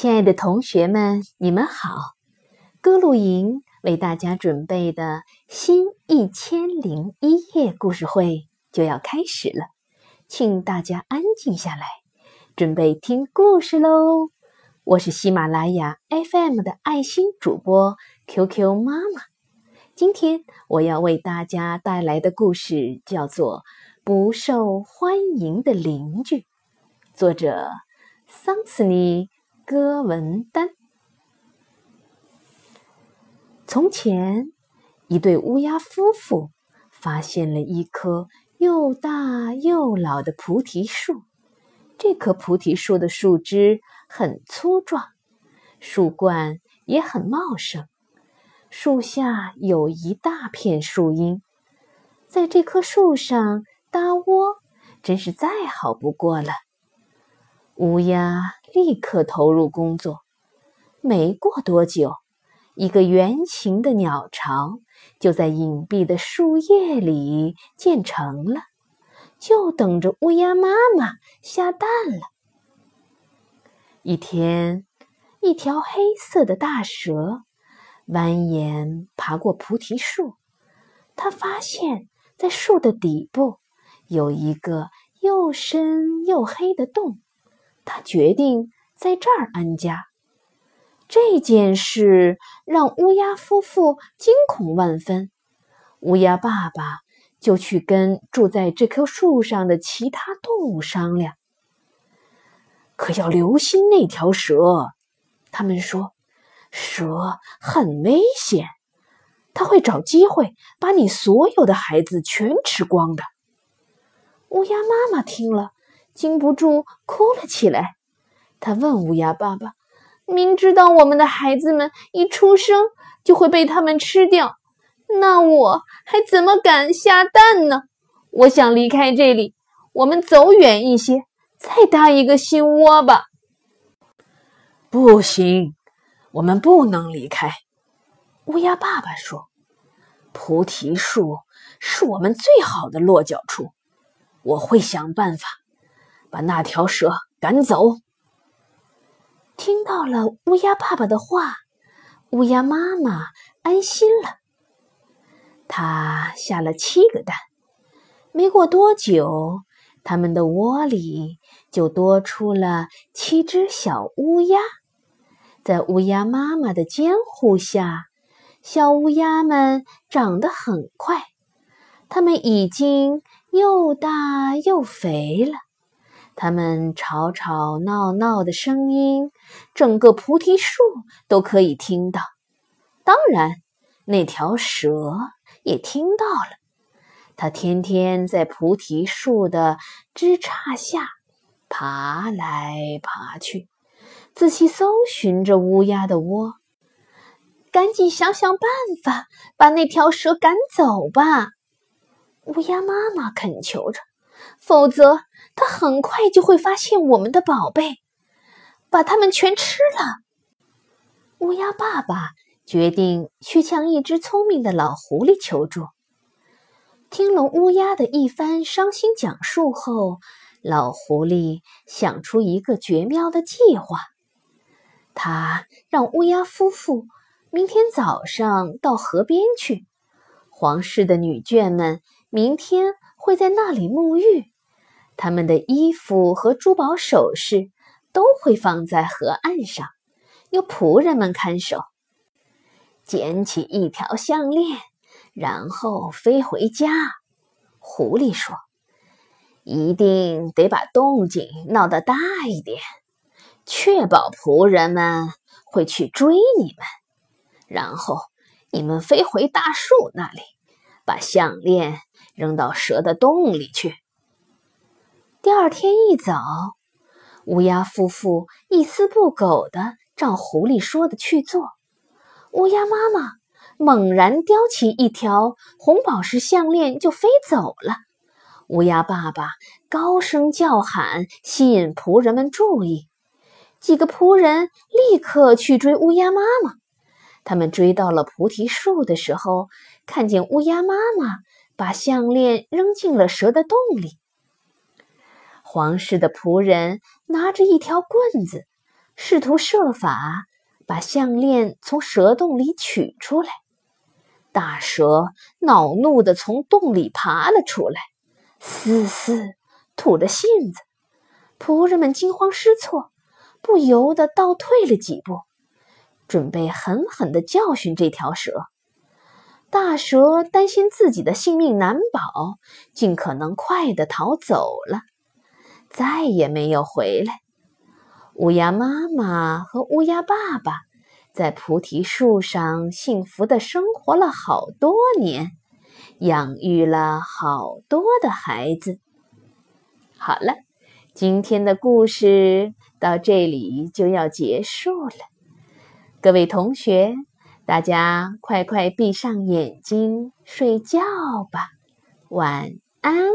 亲爱的同学们，你们好！歌露营为大家准备的新一千零一夜故事会就要开始了，请大家安静下来，准备听故事喽！我是喜马拉雅 FM 的爱心主播 QQ 妈妈，今天我要为大家带来的故事叫做《不受欢迎的邻居》，作者桑斯尼。歌文丹。从前，一对乌鸦夫妇发现了一棵又大又老的菩提树。这棵菩提树的树枝很粗壮，树冠也很茂盛。树下有一大片树荫，在这棵树上搭窝，真是再好不过了。乌鸦立刻投入工作，没过多久，一个圆形的鸟巢就在隐蔽的树叶里建成了，就等着乌鸦妈妈下蛋了。一天，一条黑色的大蛇蜿蜒爬过菩提树，它发现，在树的底部有一个又深又黑的洞。他决定在这儿安家。这件事让乌鸦夫妇惊恐万分。乌鸦爸爸就去跟住在这棵树上的其他动物商量，可要留心那条蛇。他们说，蛇很危险，它会找机会把你所有的孩子全吃光的。乌鸦妈妈听了。禁不住哭了起来。他问乌鸦爸爸：“明知道我们的孩子们一出生就会被他们吃掉，那我还怎么敢下蛋呢？我想离开这里，我们走远一些，再搭一个新窝吧。”“不行，我们不能离开。”乌鸦爸爸说，“菩提树是我们最好的落脚处，我会想办法。”把那条蛇赶走。听到了乌鸦爸爸的话，乌鸦妈妈安心了。它下了七个蛋，没过多久，它们的窝里就多出了七只小乌鸦。在乌鸦妈妈的监护下，小乌鸦们长得很快，它们已经又大又肥了。他们吵吵闹闹的声音，整个菩提树都可以听到。当然，那条蛇也听到了。它天天在菩提树的枝杈下爬来爬去，仔细搜寻着乌鸦的窝。赶紧想想办法，把那条蛇赶走吧！乌鸦妈妈恳求着。否则，他很快就会发现我们的宝贝，把它们全吃了。乌鸦爸爸决定去向一只聪明的老狐狸求助。听了乌鸦的一番伤心讲述后，老狐狸想出一个绝妙的计划。他让乌鸦夫妇明天早上到河边去，皇室的女眷们明天。会在那里沐浴，他们的衣服和珠宝首饰都会放在河岸上，有仆人们看守。捡起一条项链，然后飞回家。狐狸说：“一定得把动静闹得大一点，确保仆人们会去追你们。然后你们飞回大树那里，把项链。”扔到蛇的洞里去。第二天一早，乌鸦夫妇一丝不苟地照狐狸说的去做。乌鸦妈妈猛然叼起一条红宝石项链就飞走了。乌鸦爸爸高声叫喊，吸引仆人们注意。几个仆人立刻去追乌鸦妈妈。他们追到了菩提树的时候，看见乌鸦妈妈。把项链扔进了蛇的洞里。皇室的仆人拿着一条棍子，试图设法把项链从蛇洞里取出来。大蛇恼怒地从洞里爬了出来，嘶嘶吐着信子。仆人们惊慌失措，不由得倒退了几步，准备狠狠地教训这条蛇。大蛇担心自己的性命难保，尽可能快地逃走了，再也没有回来。乌鸦妈妈和乌鸦爸爸在菩提树上幸福的生活了好多年，养育了好多的孩子。好了，今天的故事到这里就要结束了，各位同学。大家快快闭上眼睛睡觉吧，晚安。